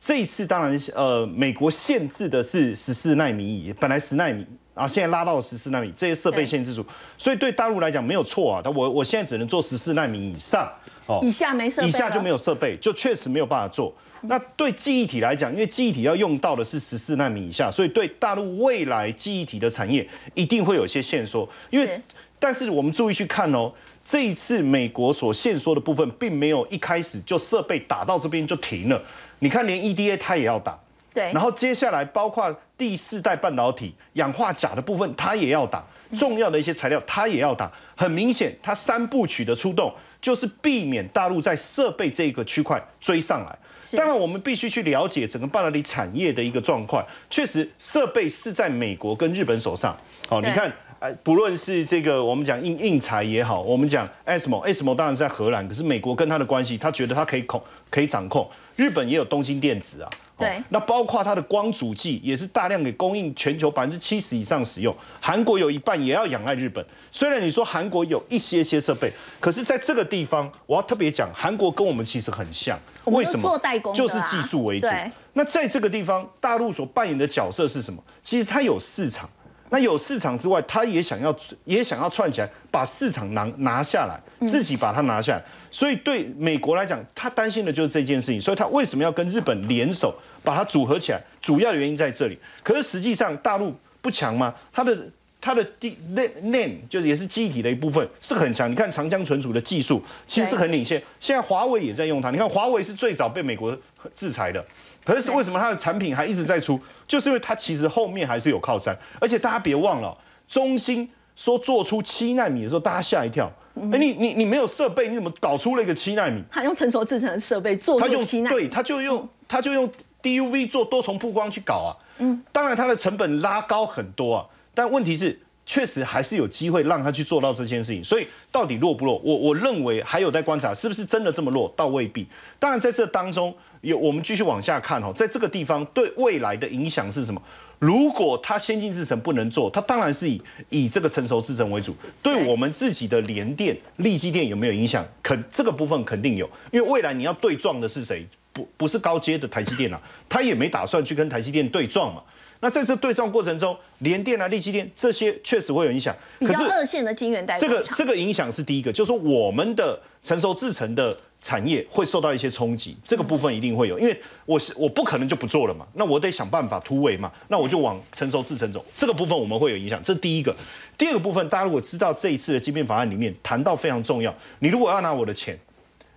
这一次当然呃，美国限制的是十四纳米，本来十纳米，然后现在拉到了十四纳米，这些设备限制住，所以对大陆来讲没有错啊。但我我现在只能做十四纳米以上，哦，以下没设备，以下就没有设备，就确实没有办法做。那对记忆体来讲，因为记忆体要用到的是十四纳米以下，所以对大陆未来记忆体的产业一定会有些限缩。因为，但是我们注意去看哦，这一次美国所限缩的部分，并没有一开始就设备打到这边就停了。你看，连 EDA 它也要打，对。然后接下来包括第四代半导体氧化钾的部分，它也要打。重要的一些材料，它也要打。很明显，它三部曲的出动，就是避免大陆在设备这个区块追上来。当然，我们必须去了解整个半导体产业的一个状况。确实，设备是在美国跟日本手上。好，你看，哎，不论是这个我们讲硬硬材也好，我们讲 ASML，ASML 当然是在荷兰，可是美国跟它的关系，他觉得它可以控，可以掌控。日本也有东京电子啊。对，那包括它的光阻剂也是大量给供应全球百分之七十以上使用，韩国有一半也要仰赖日本。虽然你说韩国有一些些设备，可是在这个地方，我要特别讲，韩国跟我们其实很像，为什么？做代工就是技术为主。那在这个地方，大陆所扮演的角色是什么？其实它有市场。那有市场之外，他也想要也想要串起来，把市场拿拿下来，自己把它拿下来。所以对美国来讲，他担心的就是这件事情。所以他为什么要跟日本联手，把它组合起来？主要的原因在这里。可是实际上大陆不强吗？它的它的第 NAND 就是也是记忆体的一部分，是很强。你看长江存储的技术其实是很领先，现在华为也在用它。你看华为是最早被美国制裁的。可是为什么它的产品还一直在出？就是因为它其实后面还是有靠山，而且大家别忘了，中芯说做出七纳米的时候，大家吓一跳。哎，你你你没有设备，你怎么搞出了一个七纳米？他用成熟制成的设备做七纳米对，他就用他就用 DUV 做多重曝光去搞啊。嗯，当然它的成本拉高很多啊，但问题是。确实还是有机会让他去做到这件事情，所以到底弱不弱？我我认为还有待观察，是不是真的这么弱？倒未必。当然在这当中有我们继续往下看哦，在这个地方对未来的影响是什么？如果它先进制程不能做，它当然是以以这个成熟制程为主。对我们自己的联电、力积电有没有影响？肯这个部分肯定有，因为未来你要对撞的是谁？不不是高阶的台积电啊，他也没打算去跟台积电对撞嘛。那在这对撞过程中，联电啊、力积电这些确实会有影响。比较二线的晶圆代这个这个影响是第一个，就是说我们的成熟制成的产业会受到一些冲击，这个部分一定会有，因为我是我不可能就不做了嘛，那我得想办法突围嘛，那我就往成熟制成走，这个部分我们会有影响，这是第一个。第二个部分，大家如果知道这一次的晶片法案里面谈到非常重要，你如果要拿我的钱，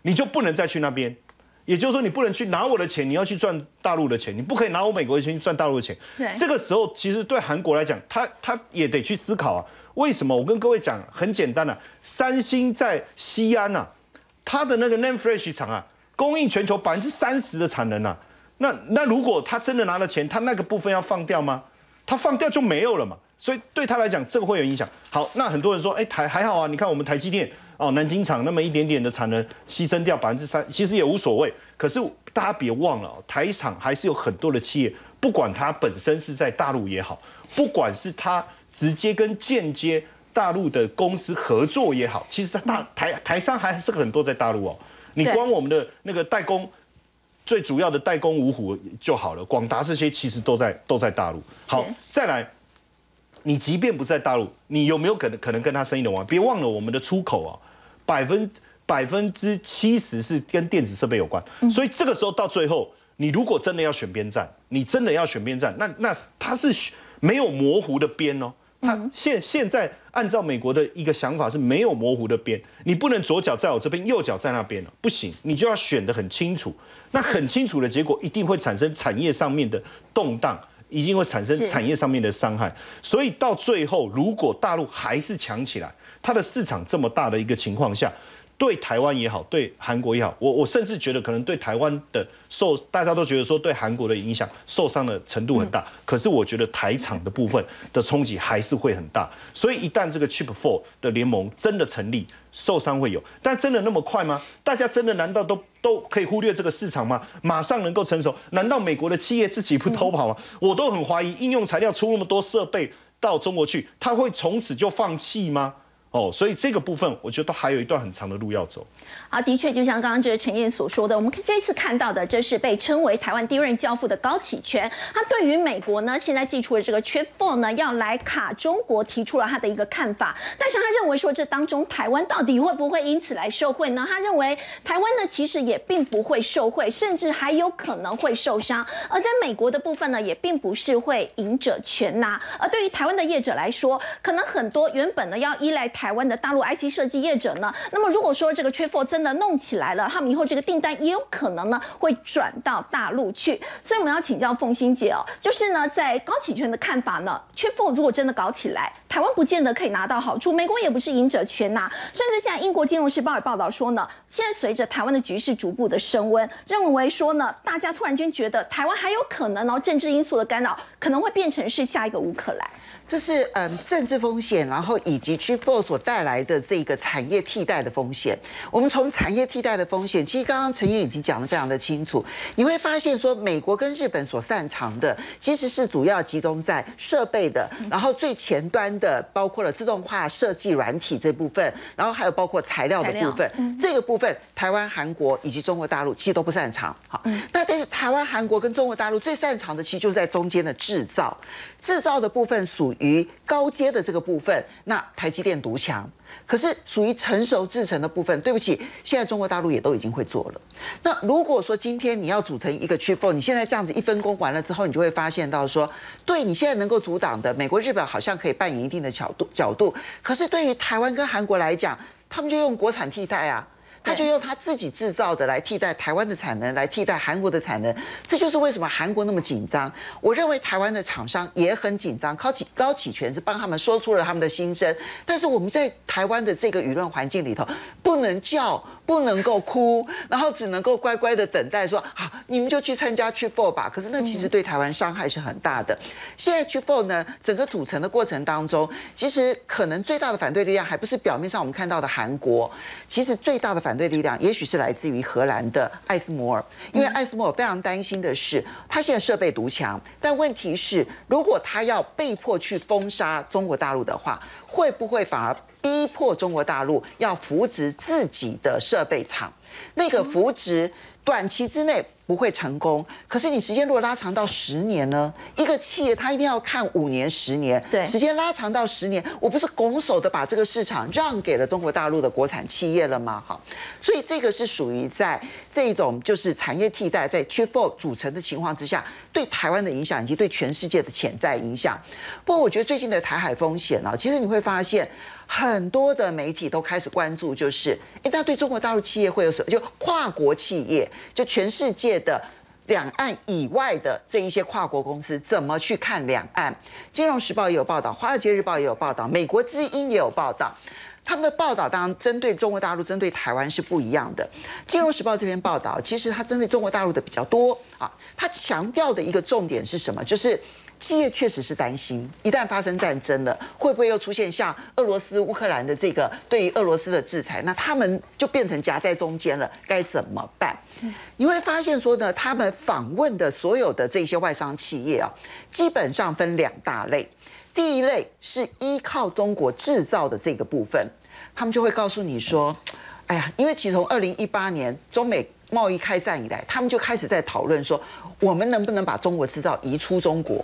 你就不能再去那边。也就是说，你不能去拿我的钱，你要去赚大陆的钱，你不可以拿我美国的钱去赚大陆的钱。这个时候其实对韩国来讲，他他也得去思考啊，为什么？我跟各位讲，很简单啊，三星在西安呐，它的那个 Name Flash 厂啊，供应全球百分之三十的产能啊，那那如果他真的拿了钱，他那个部分要放掉吗？他放掉就没有了嘛，所以对他来讲，这个会有影响。好，那很多人说，哎，台还好啊，你看我们台积电。哦，南京厂那么一点点的产能牺牲掉百分之三，其实也无所谓。可是大家别忘了，台厂还是有很多的企业，不管它本身是在大陆也好，不管是它直接跟间接大陆的公司合作也好，其实它大台台商还是很多在大陆哦。你光我们的那个代工，最主要的代工五虎就好了，广达这些其实都在都在大陆。好，再来。你即便不在大陆，你有没有可能可能跟他生意的往？别忘了我们的出口啊，百分百分之七十是跟电子设备有关。所以这个时候到最后，你如果真的要选边站，你真的要选边站，那那它是没有模糊的边哦。它现现在按照美国的一个想法是没有模糊的边，你不能左脚在我这边，右脚在那边了，不行，你就要选得很清楚。那很清楚的结果，一定会产生产业上面的动荡。一定会产生产业上面的伤害，所以到最后，如果大陆还是强起来，它的市场这么大的一个情况下。对台湾也好，对韩国也好，我我甚至觉得可能对台湾的受，大家都觉得说对韩国的影响受伤的程度很大。可是我觉得台厂的部分的冲击还是会很大。所以一旦这个 Chip Four 的联盟真的成立，受伤会有，但真的那么快吗？大家真的难道都都可以忽略这个市场吗？马上能够成熟？难道美国的企业自己不偷跑吗？我都很怀疑，应用材料出那么多设备到中国去，他会从此就放弃吗？哦，所以这个部分我觉得都还有一段很长的路要走。啊，的确，就像刚刚这个陈燕所说的，我们这次看到的，这是被称为台湾第一任教父的高启全，他对于美国呢现在寄出的这个缺 four 呢要来卡中国，提出了他的一个看法。但是他认为说，这当中台湾到底会不会因此来受贿呢？他认为台湾呢其实也并不会受贿，甚至还有可能会受伤。而在美国的部分呢，也并不是会赢者全拿。而对于台湾的业者来说，可能很多原本呢要依赖台湾的大陆 IC 设计业者呢，那么如果说这个缺 four 真的弄起来了，他们以后这个订单也有可能呢会转到大陆去。所以我们要请教凤欣姐哦，就是呢在高启全的看法呢，缺 four 如果真的搞起来，台湾不见得可以拿到好处，美国也不是赢者全拿。甚至现在英国金融时报也报道说呢，现在随着台湾的局势逐步的升温，认为说呢，大家突然间觉得台湾还有可能哦，政治因素的干扰可能会变成是下一个乌克兰。这是嗯政治风险，然后以及 G four 所带来的这个产业替代的风险。我们从产业替代的风险，其实刚刚陈燕已经讲得非常的清楚。你会发现说，美国跟日本所擅长的，其实是主要集中在设备的，然后最前端的，包括了自动化设计软体这部分，然后还有包括材料的部分。这个部分，台湾、韩国以及中国大陆其实都不擅长。好，那但是台湾、韩国跟中国大陆最擅长的，其实就是在中间的制造。制造的部分属于高阶的这个部分，那台积电独强。可是属于成熟制成的部分，对不起，现在中国大陆也都已经会做了。那如果说今天你要组成一个 c h i p 你现在这样子一分工完了之后，你就会发现到说，对你现在能够阻挡的，美国、日本好像可以扮演一定的角度角度。可是对于台湾跟韩国来讲，他们就用国产替代啊。他就用他自己制造的来替代台湾的产能，来替代韩国的产能。这就是为什么韩国那么紧张。我认为台湾的厂商也很紧张。高启高启全是帮他们说出了他们的心声，但是我们在台湾的这个舆论环境里头，不能叫，不能够哭，然后只能够乖乖的等待说好，你们就去参加去 four 吧。可是那其实对台湾伤害是很大的。现在去 four 呢，整个组成的过程当中，其实可能最大的反对力量还不是表面上我们看到的韩国，其实最大的反对力量也许是来自于荷兰的艾斯摩尔，因为艾斯摩尔非常担心的是，他现在设备独强，但问题是，如果他要被迫去封杀中国大陆的话，会不会反而逼迫中国大陆要扶植自己的设备厂？那个扶植短期之内。不会成功。可是你时间如果拉长到十年呢？一个企业它一定要看五年、十年。对，时间拉长到十年，我不是拱手的把这个市场让给了中国大陆的国产企业了吗？好，所以这个是属于在这种就是产业替代在 Chip Four 组成的情况之下，对台湾的影响以及对全世界的潜在影响。不过我觉得最近的台海风险啊，其实你会发现很多的媒体都开始关注，就是一旦对中国大陆企业会有什么？就跨国企业，就全世界。的两岸以外的这一些跨国公司怎么去看两岸？金融时报也有报道，华尔街日报也有报道，美国之音也有报道。他们的报道当然针对中国大陆、针对台湾是不一样的。金融时报这篇报道，其实它针对中国大陆的比较多啊。它强调的一个重点是什么？就是。企业确实是担心，一旦发生战争了，会不会又出现像俄罗斯、乌克兰的这个对于俄罗斯的制裁？那他们就变成夹在中间了，该怎么办？你会发现说呢，他们访问的所有的这些外商企业啊，基本上分两大类。第一类是依靠中国制造的这个部分，他们就会告诉你说：“哎呀，因为其实从二零一八年中美。”贸易开战以来，他们就开始在讨论说，我们能不能把中国制造移出中国？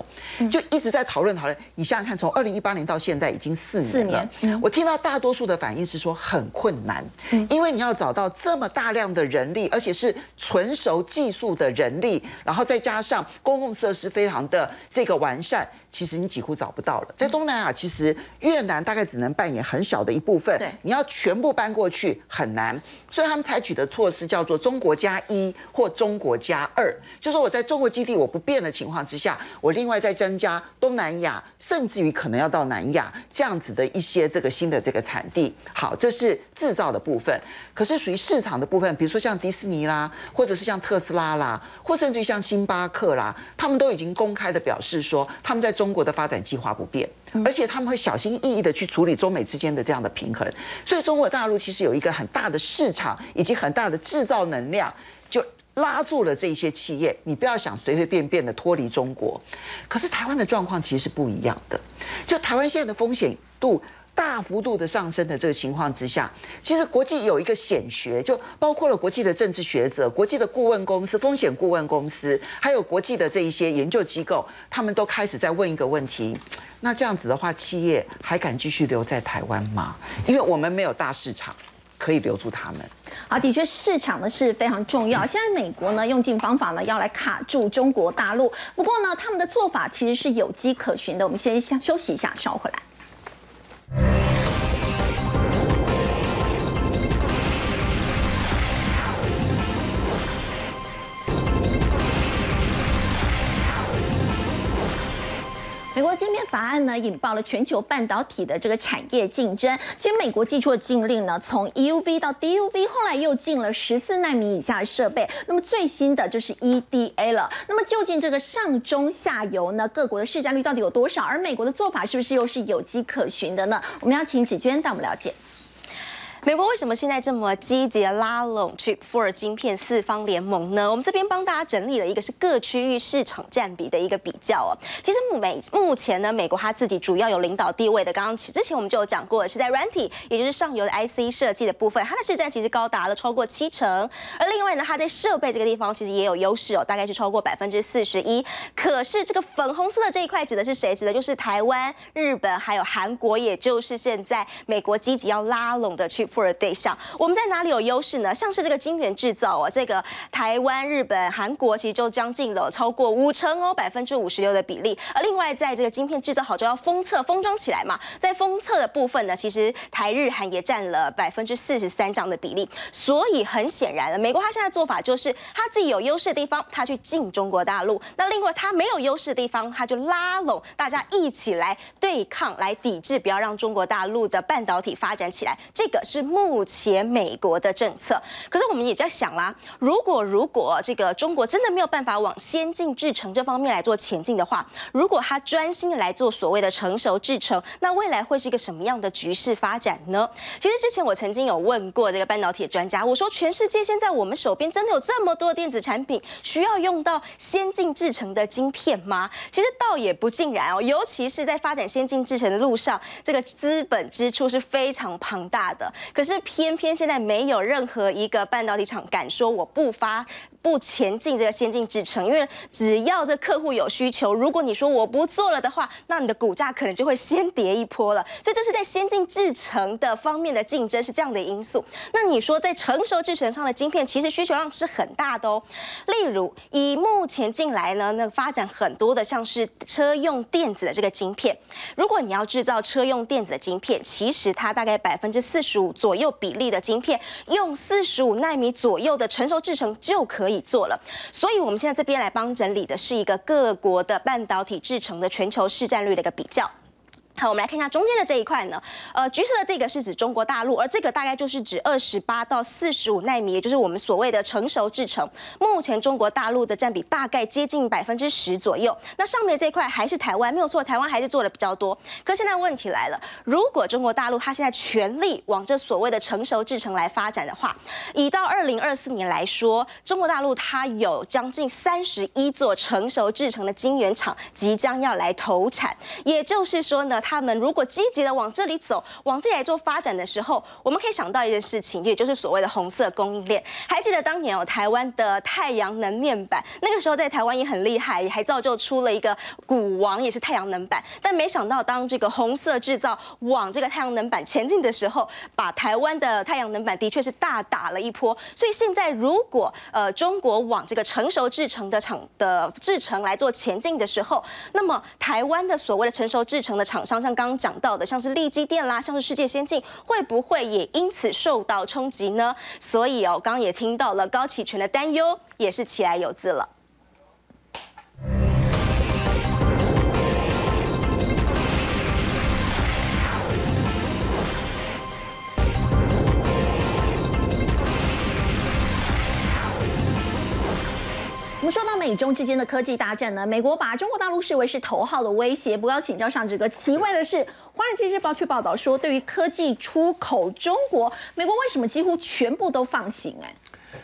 就一直在讨论讨论。你想想看，从二零一八年到现在已经四年了。我听到大多数的反应是说很困难，因为你要找到这么大量的人力，而且是纯熟技术的人力，然后再加上公共设施非常的这个完善。其实你几乎找不到了，在东南亚，其实越南大概只能扮演很小的一部分，对。你要全部搬过去很难，所以他们采取的措施叫做“中国加一”或“中国加二”，就是我在中国基地我不变的情况之下，我另外再增加东南亚，甚至于可能要到南亚这样子的一些这个新的这个产地。好，这是制造的部分，可是属于市场的部分，比如说像迪士尼啦，或者是像特斯拉啦，或甚至于像星巴克啦，他们都已经公开的表示说，他们在中中国的发展计划不变，而且他们会小心翼翼的去处理中美之间的这样的平衡。所以中国大陆其实有一个很大的市场以及很大的制造能量，就拉住了这些企业。你不要想随随便便的脱离中国。可是台湾的状况其实是不一样的，就台湾现在的风险度。大幅度的上升的这个情况之下，其实国际有一个显学，就包括了国际的政治学者、国际的顾问公司、风险顾问公司，还有国际的这一些研究机构，他们都开始在问一个问题：那这样子的话，企业还敢继续留在台湾吗？因为我们没有大市场可以留住他们。好，的确市场呢是非常重要。现在美国呢用尽方法呢要来卡住中国大陆，不过呢他们的做法其实是有迹可循的。我们先先休息一下，稍后回来。美法案呢，引爆了全球半导体的这个产业竞争。其实美国寄出的禁令呢，从 EUV 到 DUV，后来又禁了十四纳米以下的设备。那么最新的就是 EDA 了。那么究竟这个上中下游呢，各国的市占率到底有多少？而美国的做法是不是又是有迹可循的呢？我们要请芷娟带我们了解。美国为什么现在这么积极拉拢 Chip Four 晶片四方联盟呢？我们这边帮大家整理了一个是各区域市场占比的一个比较哦。其实美目前呢，美国它自己主要有领导地位的，刚刚之前我们就有讲过，是在软体，也就是上游的 IC 设计的部分，它的市占其实高达了超过七成。而另外呢，它在设备这个地方其实也有优势哦，大概是超过百分之四十一。可是这个粉红色的这一块指的是谁？指的就是台湾、日本还有韩国，也就是现在美国积极要拉拢的 Chip。的对象。我们在哪里有优势呢？像是这个晶圆制造哦，这个台湾、日本、韩国其实就将近了超过五成哦，百分之五十六的比例。而另外，在这个晶片制造好就要封测、封装起来嘛，在封测的部分呢，其实台日韩也占了百分之四十三这样的比例。所以很显然了，美国他现在做法就是他自己有优势的地方，他去进中国大陆；那另外他没有优势的地方，他就拉拢大家一起来对抗、来抵制，不要让中国大陆的半导体发展起来。这个是目前美国的政策。可是我们也在想啦，如果如果这个中国真的没有办法往先进制程这方面来做前进的话，如果他专心来做所谓的成熟制程，那未来会是一个什么样的局势发展呢？其实之前我曾经有问过这个半导体专家，我说全世界现在我们手边真的有这么多电子产品需要用到先进制程的晶片吗？其实倒也不尽然哦，尤其是在发展先进制程的路上，这个资本支出是非常庞大的。可是偏偏现在没有任何一个半导体厂敢说我不发。不前进这个先进制程，因为只要这客户有需求，如果你说我不做了的话，那你的股价可能就会先跌一波了。所以这是在先进制程的方面的竞争是这样的因素。那你说在成熟制程上的晶片，其实需求量是很大的哦。例如以目前进来呢，那发展很多的像是车用电子的这个晶片，如果你要制造车用电子的晶片，其实它大概百分之四十五左右比例的晶片，用四十五纳米左右的成熟制程就可以。做了，所以我们现在这边来帮整理的是一个各国的半导体制成的全球市占率的一个比较。好，我们来看一下中间的这一块呢。呃，橘色的这个是指中国大陆，而这个大概就是指二十八到四十五纳米，也就是我们所谓的成熟制程。目前中国大陆的占比大概接近百分之十左右。那上面这一块还是台湾，没有错，台湾还是做的比较多。可现在问题来了，如果中国大陆它现在全力往这所谓的成熟制程来发展的话，以到二零二四年来说，中国大陆它有将近三十一座成熟制程的晶圆厂即将要来投产，也就是说呢。他们如果积极的往这里走，往这里来做发展的时候，我们可以想到一件事情，也就是所谓的红色供应链。还记得当年有台湾的太阳能面板，那个时候在台湾也很厉害，还造就出了一个股王，也是太阳能板。但没想到当这个红色制造往这个太阳能板前进的时候，把台湾的太阳能板的确是大打了一波。所以现在如果呃中国往这个成熟制成的厂的制成来做前进的时候，那么台湾的所谓的成熟制成的厂商。像刚刚讲到的，像是利基电啦，像是世界先进，会不会也因此受到冲击呢？所以哦，刚刚也听到了高启全的担忧，也是起来有字了。我们说到美中之间的科技大战呢，美国把中国大陆视为是头号的威胁。不要请教上这个奇怪的是，《华尔街日报》却报道说，对于科技出口中国，美国为什么几乎全部都放行？哎。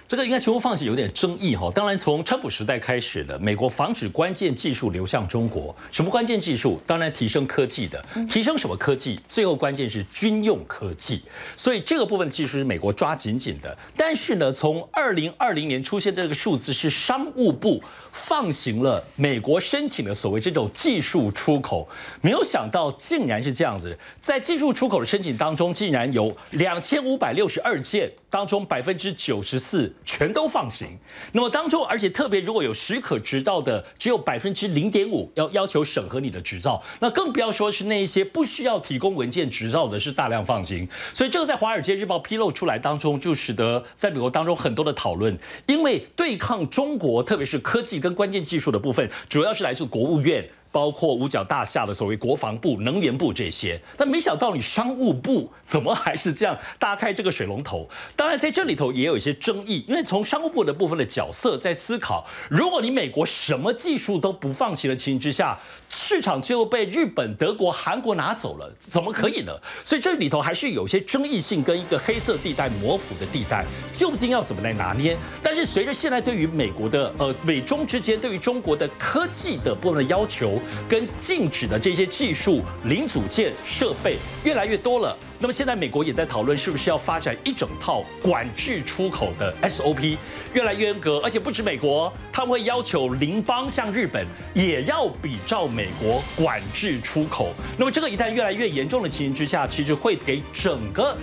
这个应该全部放弃有点争议哈。当然，从川普时代开始的美国防止关键技术流向中国，什么关键技术？当然提升科技的，提升什么科技？最后关键是军用科技。所以这个部分技术是美国抓紧紧的。但是呢，从二零二零年出现这个数字是商务部放行了美国申请的所谓这种技术出口，没有想到竟然是这样子，在技术出口的申请当中，竟然有两千五百六十二件。当中百分之九十四全都放行，那么当中而且特别如果有许可执照的，只有百分之零点五要要求审核你的执照，那更不要说是那一些不需要提供文件执照的，是大量放行。所以这个在《华尔街日报》披露出来当中，就使得在美国当中很多的讨论，因为对抗中国，特别是科技跟关键技术的部分，主要是来自国务院。包括五角大厦的所谓国防部、能源部这些，但没想到你商务部怎么还是这样打开这个水龙头？当然在这里头也有一些争议，因为从商务部的部分的角色在思考，如果你美国什么技术都不放弃的情形之下，市场就被日本、德国、韩国拿走了，怎么可以呢？所以这里头还是有些争议性跟一个黑色地带、模糊的地带，究竟要怎么来拿捏？但是随着现在对于美国的呃美中之间对于中国的科技的部分的要求。跟禁止的这些技术零组件设备越来越多了。那么现在美国也在讨论，是不是要发展一整套管制出口的 SOP，越来越严格，而且不止美国，他们会要求邻邦像日本也要比照美国管制出口。那么这个一旦越来越严重的情形之下，其实会给整个